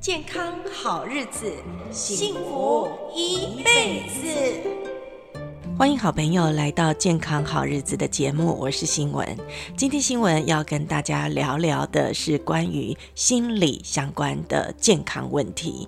健康好日子，幸福一辈子。欢迎好朋友来到健康好日子的节目，我是新闻。今天新闻要跟大家聊聊的是关于心理相关的健康问题。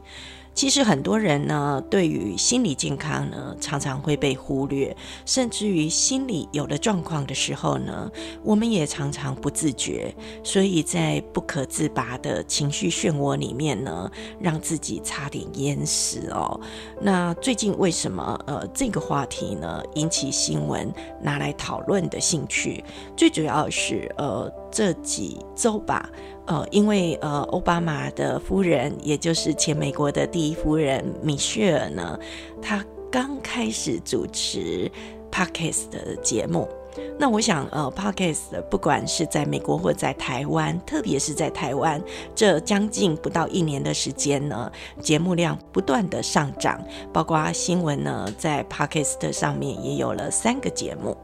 其实很多人呢，对于心理健康呢，常常会被忽略，甚至于心理有了状况的时候呢，我们也常常不自觉，所以在不可自拔的情绪漩涡里面呢，让自己差点淹死哦。那最近为什么呃这个话题呢引起新闻拿来讨论的兴趣？最主要是呃这几周吧。呃，因为呃，奥巴马的夫人，也就是前美国的第一夫人米歇尔呢，她刚开始主持 Podcast 的节目。那我想，呃，Podcast 不管是在美国或在台湾，特别是在台湾，这将近不到一年的时间呢，节目量不断的上涨，包括新闻呢，在 Podcast 上面也有了三个节目。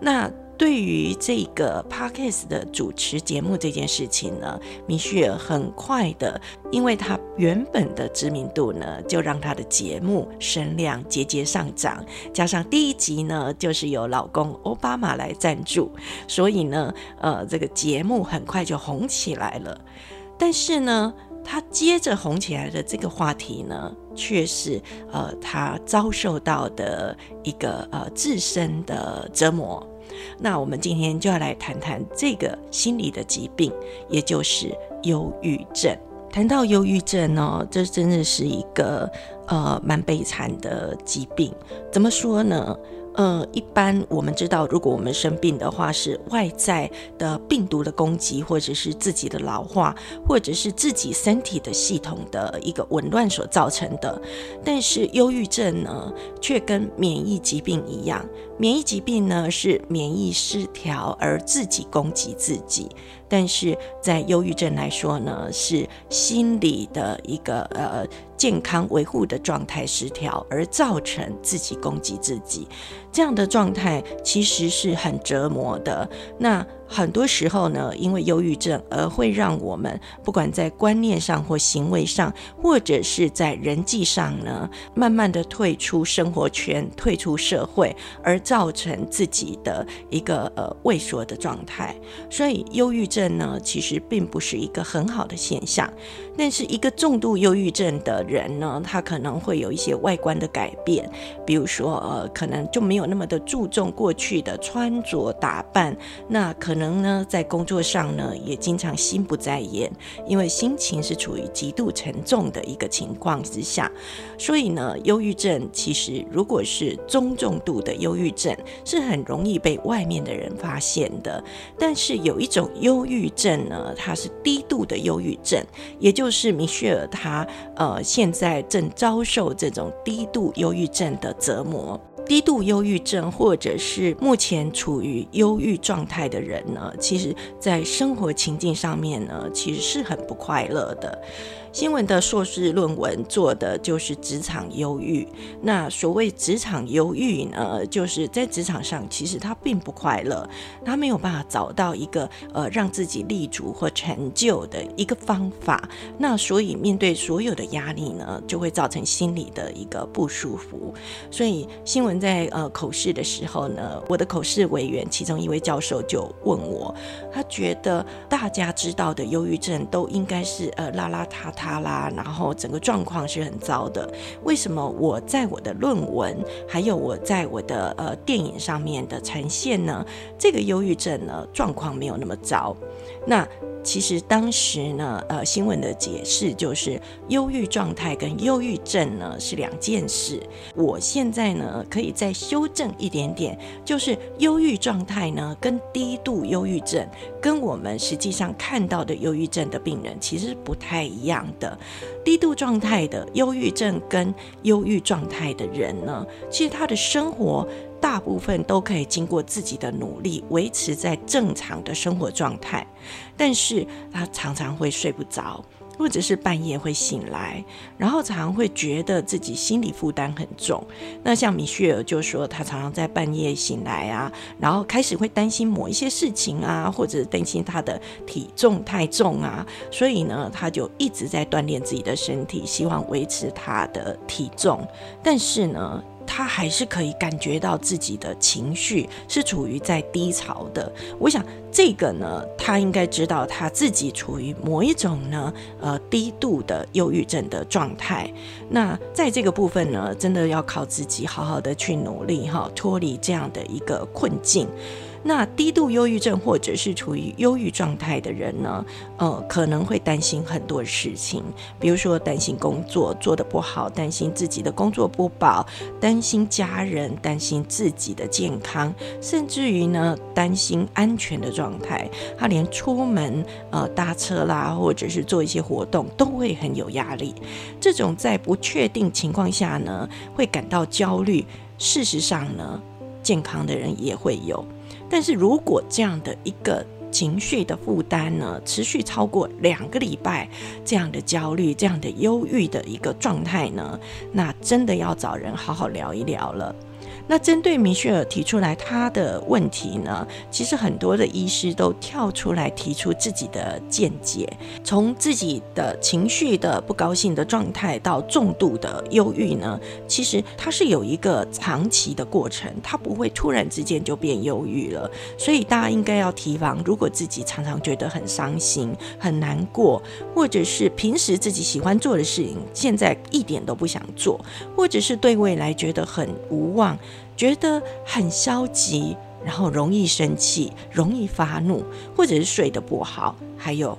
那对于这个 Podcast 的主持节目这件事情呢，米歇尔很快的，因为他原本的知名度呢，就让他的节目声量节节上涨，加上第一集呢，就是由老公奥巴马来赞助，所以呢，呃，这个节目很快就红起来了。但是呢，他接着红起来的这个话题呢，却是呃，他遭受到的一个呃自身的折磨。那我们今天就要来谈谈这个心理的疾病，也就是忧郁症。谈到忧郁症呢，这真的是一个呃蛮悲惨的疾病。怎么说呢？呃，一般我们知道，如果我们生病的话，是外在的病毒的攻击，或者是自己的老化，或者是自己身体的系统的一个紊乱所造成的。但是忧郁症呢，却跟免疫疾病一样。免疫疾病呢，是免疫失调而自己攻击自己，但是在忧郁症来说呢，是心理的一个呃健康维护的状态失调而造成自己攻击自己，这样的状态其实是很折磨的。那很多时候呢，因为忧郁症而会让我们不管在观念上或行为上，或者是在人际上呢，慢慢的退出生活圈，退出社会，而造成自己的一个呃畏缩的状态。所以，忧郁症呢，其实并不是一个很好的现象。但是，一个重度忧郁症的人呢，他可能会有一些外观的改变，比如说呃，可能就没有那么的注重过去的穿着打扮，那可能。呢，在工作上呢，也经常心不在焉，因为心情是处于极度沉重的一个情况之下，所以呢，忧郁症其实如果是中重度的忧郁症，是很容易被外面的人发现的。但是有一种忧郁症呢，它是低度的忧郁症，也就是米歇尔他呃现在正遭受这种低度忧郁症的折磨。低度忧郁症，或者是目前处于忧郁状态的人呢，其实在生活情境上面呢，其实是很不快乐的。新闻的硕士论文做的就是职场忧郁。那所谓职场忧郁呢，就是在职场上其实他并不快乐，他没有办法找到一个呃让自己立足或成就的一个方法。那所以面对所有的压力呢，就会造成心理的一个不舒服。所以新闻在呃口试的时候呢，我的口试委员其中一位教授就问我，他觉得大家知道的忧郁症都应该是呃邋邋遢遢。他啦，然后整个状况是很糟的。为什么我在我的论文，还有我在我的呃电影上面的呈现呢？这个忧郁症呢，状况没有那么糟。那其实当时呢，呃，新闻的解释就是，忧郁状态跟忧郁症呢是两件事。我现在呢可以再修正一点点，就是忧郁状态呢跟低度忧郁症，跟我们实际上看到的忧郁症的病人其实不太一样的。低度状态的忧郁症跟忧郁状态的人呢，其实他的生活。大部分都可以经过自己的努力维持在正常的生活状态，但是他常常会睡不着，或者是半夜会醒来，然后常常会觉得自己心理负担很重。那像米歇尔就说，他常常在半夜醒来啊，然后开始会担心某一些事情啊，或者担心他的体重太重啊，所以呢，他就一直在锻炼自己的身体，希望维持他的体重。但是呢，他还是可以感觉到自己的情绪是处于在低潮的。我想这个呢，他应该知道他自己处于某一种呢，呃，低度的忧郁症的状态。那在这个部分呢，真的要靠自己好好的去努力哈，脱离这样的一个困境。那低度忧郁症或者是处于忧郁状态的人呢，呃，可能会担心很多事情，比如说担心工作做得不好，担心自己的工作不保，担心家人，担心自己的健康，甚至于呢，担心安全的状态。他连出门呃搭车啦，或者是做一些活动，都会很有压力。这种在不确定情况下呢，会感到焦虑。事实上呢，健康的人也会有。但是如果这样的一个情绪的负担呢，持续超过两个礼拜，这样的焦虑、这样的忧郁的一个状态呢，那真的要找人好好聊一聊了。那针对米歇尔提出来他的问题呢，其实很多的医师都跳出来提出自己的见解，从自己的情绪的不高兴的状态到重度的忧郁呢，其实它是有一个长期的过程，它不会突然之间就变忧郁了。所以大家应该要提防，如果自己常常觉得很伤心、很难过，或者是平时自己喜欢做的事情，现在一点都不想做，或者是对未来觉得很无望。觉得很消极，然后容易生气，容易发怒，或者是睡得不好，还有。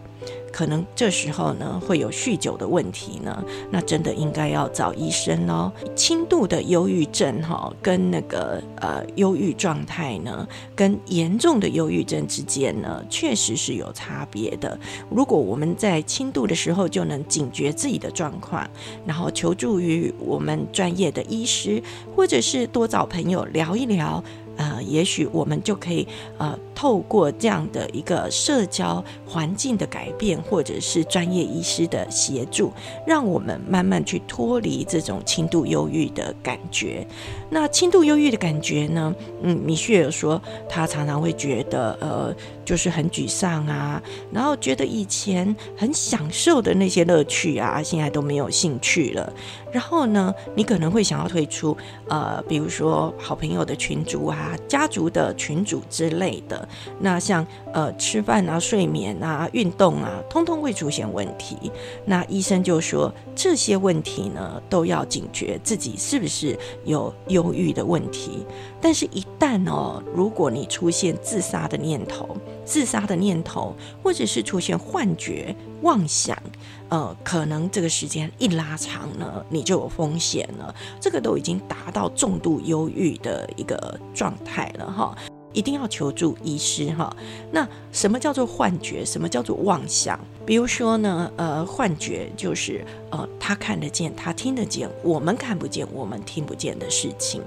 可能这时候呢，会有酗酒的问题呢，那真的应该要找医生哦。轻度的忧郁症哈，跟那个呃忧郁状态呢，跟严重的忧郁症之间呢，确实是有差别的。如果我们在轻度的时候就能警觉自己的状况，然后求助于我们专业的医师，或者是多找朋友聊一聊。呃，也许我们就可以呃，透过这样的一个社交环境的改变，或者是专业医师的协助，让我们慢慢去脱离这种轻度忧郁的感觉。那轻度忧郁的感觉呢？嗯，米歇尔说，他常常会觉得呃，就是很沮丧啊，然后觉得以前很享受的那些乐趣啊，现在都没有兴趣了。然后呢，你可能会想要退出，呃，比如说好朋友的群组啊、家族的群组之类的。那像呃吃饭啊、睡眠啊、运动啊，通通会出现问题。那医生就说，这些问题呢，都要警觉自己是不是有忧郁的问题。但是，一旦哦，如果你出现自杀的念头、自杀的念头，或者是出现幻觉、妄想。呃，可能这个时间一拉长呢，你就有风险了。这个都已经达到重度忧郁的一个状态了哈。一定要求助医师哈。那什么叫做幻觉？什么叫做妄想？比如说呢，呃，幻觉就是呃，他看得见，他听得见，我们看不见，我们听不见的事情。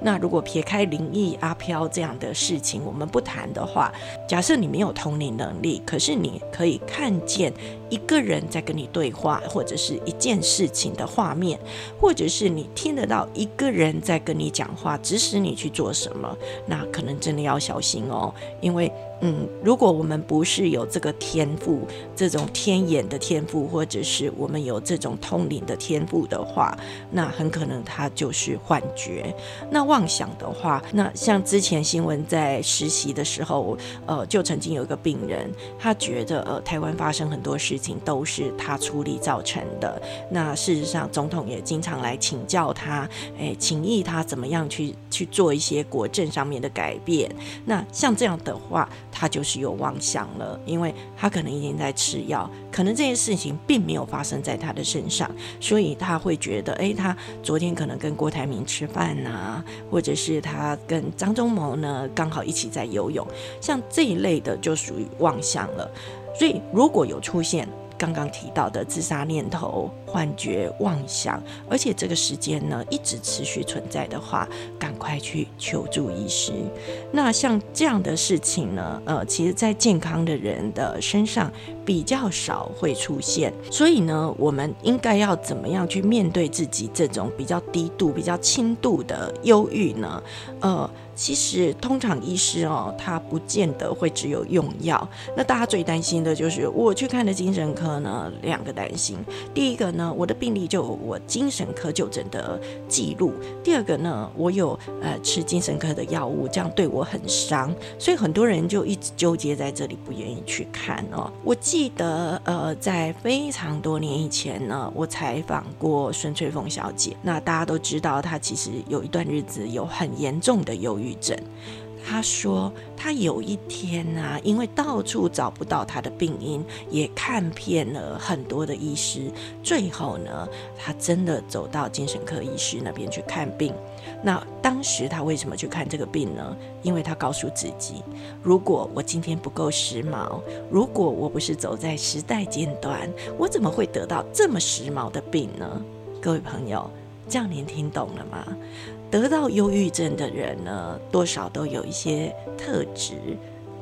那如果撇开灵异阿飘这样的事情，我们不谈的话，假设你没有通灵能力，可是你可以看见一个人在跟你对话，或者是一件事情的画面，或者是你听得到一个人在跟你讲话，指使你去做什么，那可能真的要小心哦，因为。嗯，如果我们不是有这个天赋，这种天眼的天赋，或者是我们有这种通灵的天赋的话，那很可能它就是幻觉。那妄想的话，那像之前新闻在实习的时候，呃，就曾经有一个病人，他觉得呃，台湾发生很多事情都是他处理造成的。那事实上，总统也经常来请教他，哎，请意他怎么样去去做一些国政上面的改变。那像这样的话，他就是有妄想了，因为他可能已经在吃药，可能这件事情并没有发生在他的身上，所以他会觉得，诶，他昨天可能跟郭台铭吃饭呐，或者是他跟张忠谋呢刚好一起在游泳，像这一类的就属于妄想了。所以如果有出现刚刚提到的自杀念头、幻觉、妄想，而且这个时间呢一直持续存在的话，赶快去求助医师。那像这样的事情呢，呃，其实在健康的人的身上比较少会出现，所以呢，我们应该要怎么样去面对自己这种比较低度、比较轻度的忧郁呢？呃。其实，通常医师哦，他不见得会只有用药。那大家最担心的就是，我去看的精神科呢，两个担心。第一个呢，我的病历就有我精神科就诊的记录；第二个呢，我有呃吃精神科的药物，这样对我很伤。所以很多人就一直纠结在这里，不愿意去看哦。我记得呃，在非常多年以前呢，我采访过孙翠凤小姐。那大家都知道，她其实有一段日子有很严重的忧郁。郁症，他说他有一天啊，因为到处找不到他的病因，也看遍了很多的医师，最后呢，他真的走到精神科医师那边去看病。那当时他为什么去看这个病呢？因为他告诉自己，如果我今天不够时髦，如果我不是走在时代尖端，我怎么会得到这么时髦的病呢？各位朋友，这样您听懂了吗？得到忧郁症的人呢，多少都有一些特质。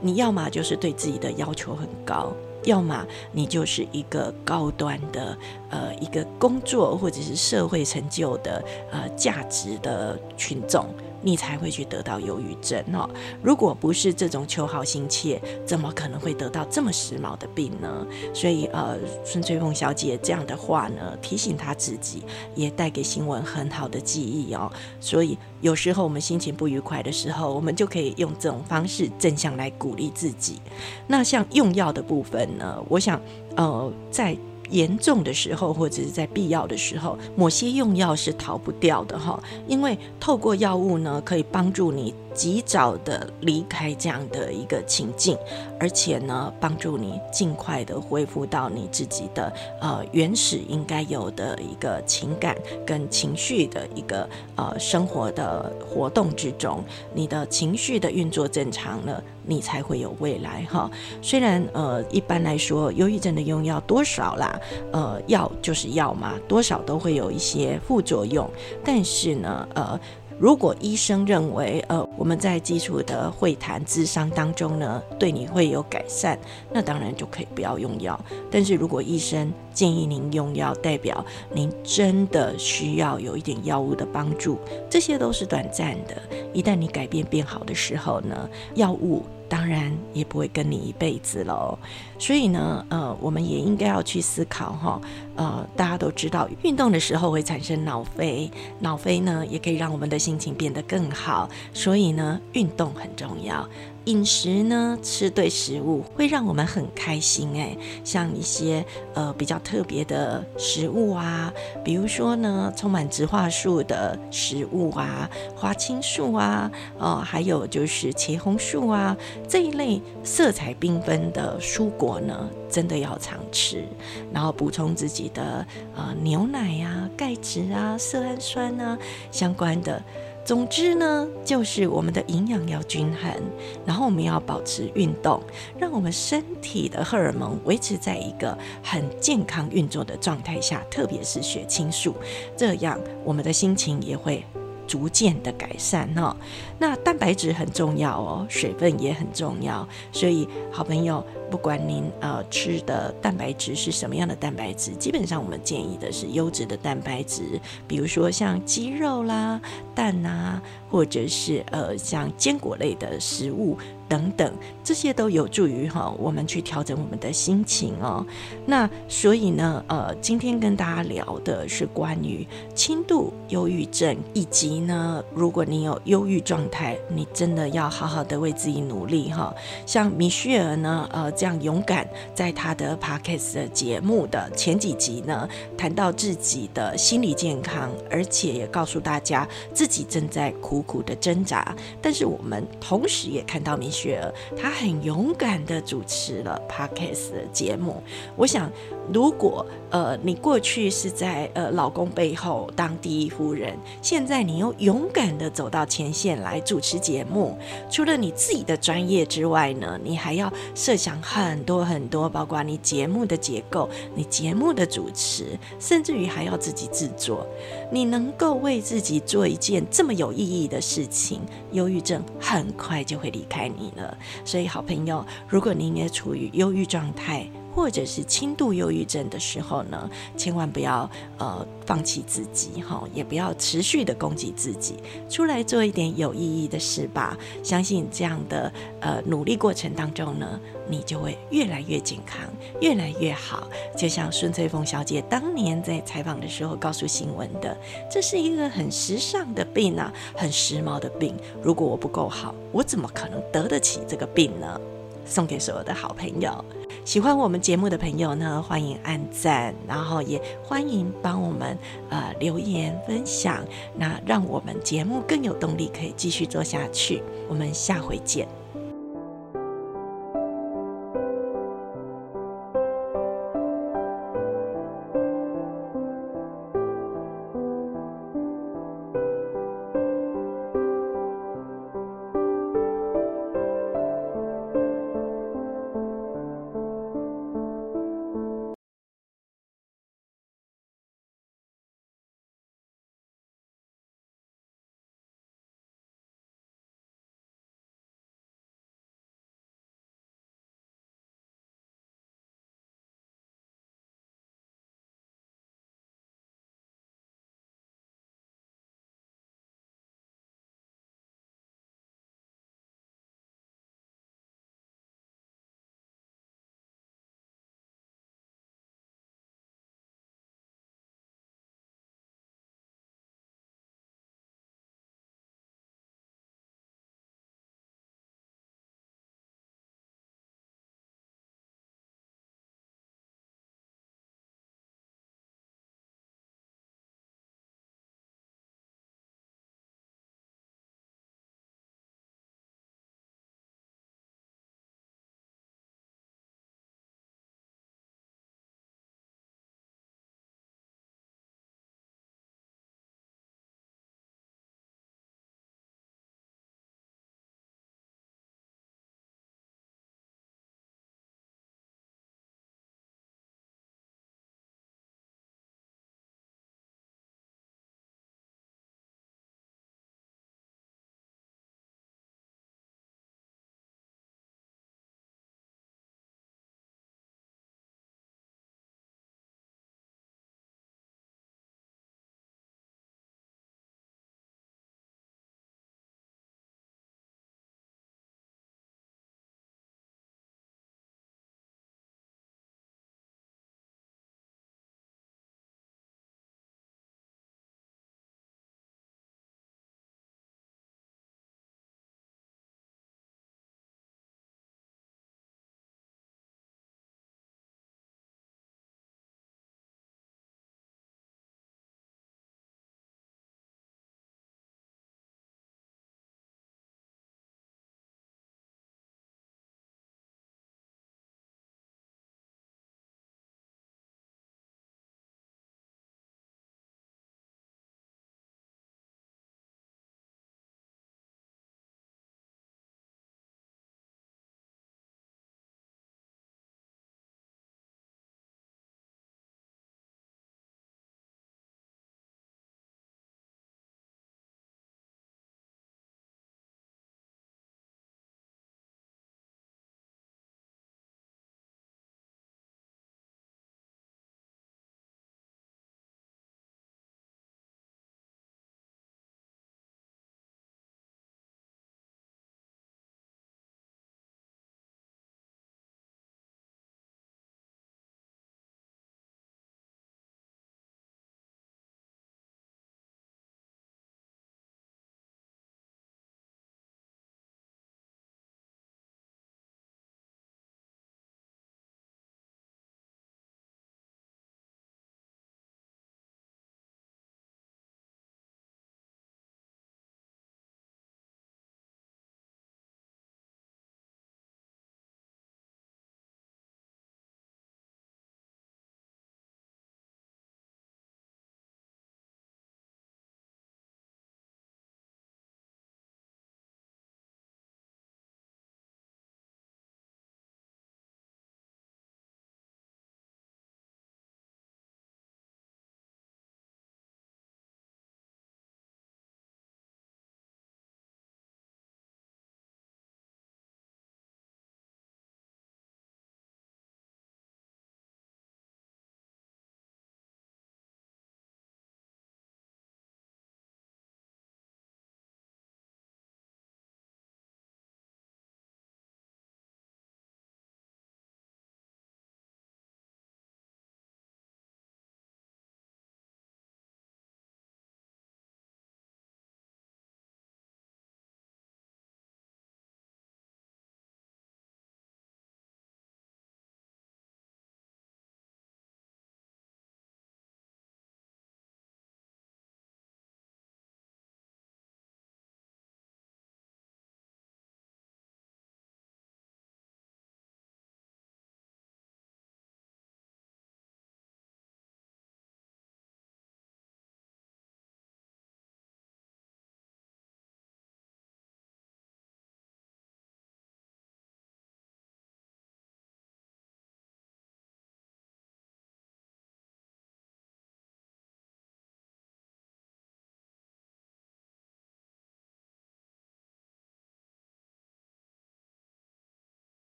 你要么就是对自己的要求很高，要么你就是一个高端的呃一个工作或者是社会成就的呃价值的群众。你才会去得到忧郁症哦。如果不是这种求好心切，怎么可能会得到这么时髦的病呢？所以，呃，孙翠凤小姐这样的话呢，提醒她自己，也带给新闻很好的记忆哦。所以，有时候我们心情不愉快的时候，我们就可以用这种方式正向来鼓励自己。那像用药的部分呢，我想，呃，在。严重的时候，或者是在必要的时候，某些用药是逃不掉的哈，因为透过药物呢，可以帮助你。及早的离开这样的一个情境，而且呢，帮助你尽快的恢复到你自己的呃原始应该有的一个情感跟情绪的一个呃生活的活动之中，你的情绪的运作正常了，你才会有未来哈。虽然呃一般来说，忧郁症的用药多少啦，呃药就是药嘛，多少都会有一些副作用，但是呢，呃。如果医生认为，呃，我们在基础的会谈咨商当中呢，对你会有改善，那当然就可以不要用药。但是如果医生建议您用药，代表您真的需要有一点药物的帮助，这些都是短暂的。一旦你改变变好的时候呢，药物。当然也不会跟你一辈子喽，所以呢，呃，我们也应该要去思考哈，呃，大家都知道，运动的时候会产生脑啡，脑啡呢也可以让我们的心情变得更好，所以呢，运动很重要。饮食呢，吃对食物会让我们很开心哎，像一些呃比较特别的食物啊，比如说呢，充满植化素的食物啊，花青素啊，哦，还有就是茄红素啊这一类色彩缤纷的蔬果呢，真的要常吃，然后补充自己的呃牛奶呀、钙质啊、色氨酸啊相关的。总之呢，就是我们的营养要均衡，然后我们要保持运动，让我们身体的荷尔蒙维持在一个很健康运作的状态下，特别是血清素，这样我们的心情也会逐渐的改善哦。那蛋白质很重要哦，水分也很重要，所以好朋友。不管您呃吃的蛋白质是什么样的蛋白质，基本上我们建议的是优质的蛋白质，比如说像鸡肉啦、蛋啊，或者是呃像坚果类的食物等等，这些都有助于哈我们去调整我们的心情哦。那所以呢，呃，今天跟大家聊的是关于轻度忧郁症，以及呢，如果你有忧郁状态，你真的要好好的为自己努力哈。像米歇尔呢，呃。这样勇敢，在他的 Podcast 的节目的前几集呢，谈到自己的心理健康，而且也告诉大家自己正在苦苦的挣扎。但是我们同时也看到米雪儿，她很勇敢的主持了 Podcast 的节目。我想，如果呃你过去是在呃老公背后当第一夫人，现在你又勇敢的走到前线来主持节目，除了你自己的专业之外呢，你还要设想很多很多，包括你节目的结构、你节目的主持，甚至于还要自己制作。你能够为自己做一件这么有意义的事情，忧郁症很快就会离开你所以，好朋友，如果您也处于忧郁状态，或者是轻度忧郁症的时候呢，千万不要呃放弃自己哈，也不要持续的攻击自己，出来做一点有意义的事吧。相信这样的呃努力过程当中呢，你就会越来越健康，越来越好。就像孙翠凤小姐当年在采访的时候告诉新闻的，这是一个很时尚的病啊，很时髦的病。如果我不够好，我怎么可能得得起这个病呢？送给所有的好朋友。喜欢我们节目的朋友呢，欢迎按赞，然后也欢迎帮我们呃留言分享，那让我们节目更有动力，可以继续做下去。我们下回见。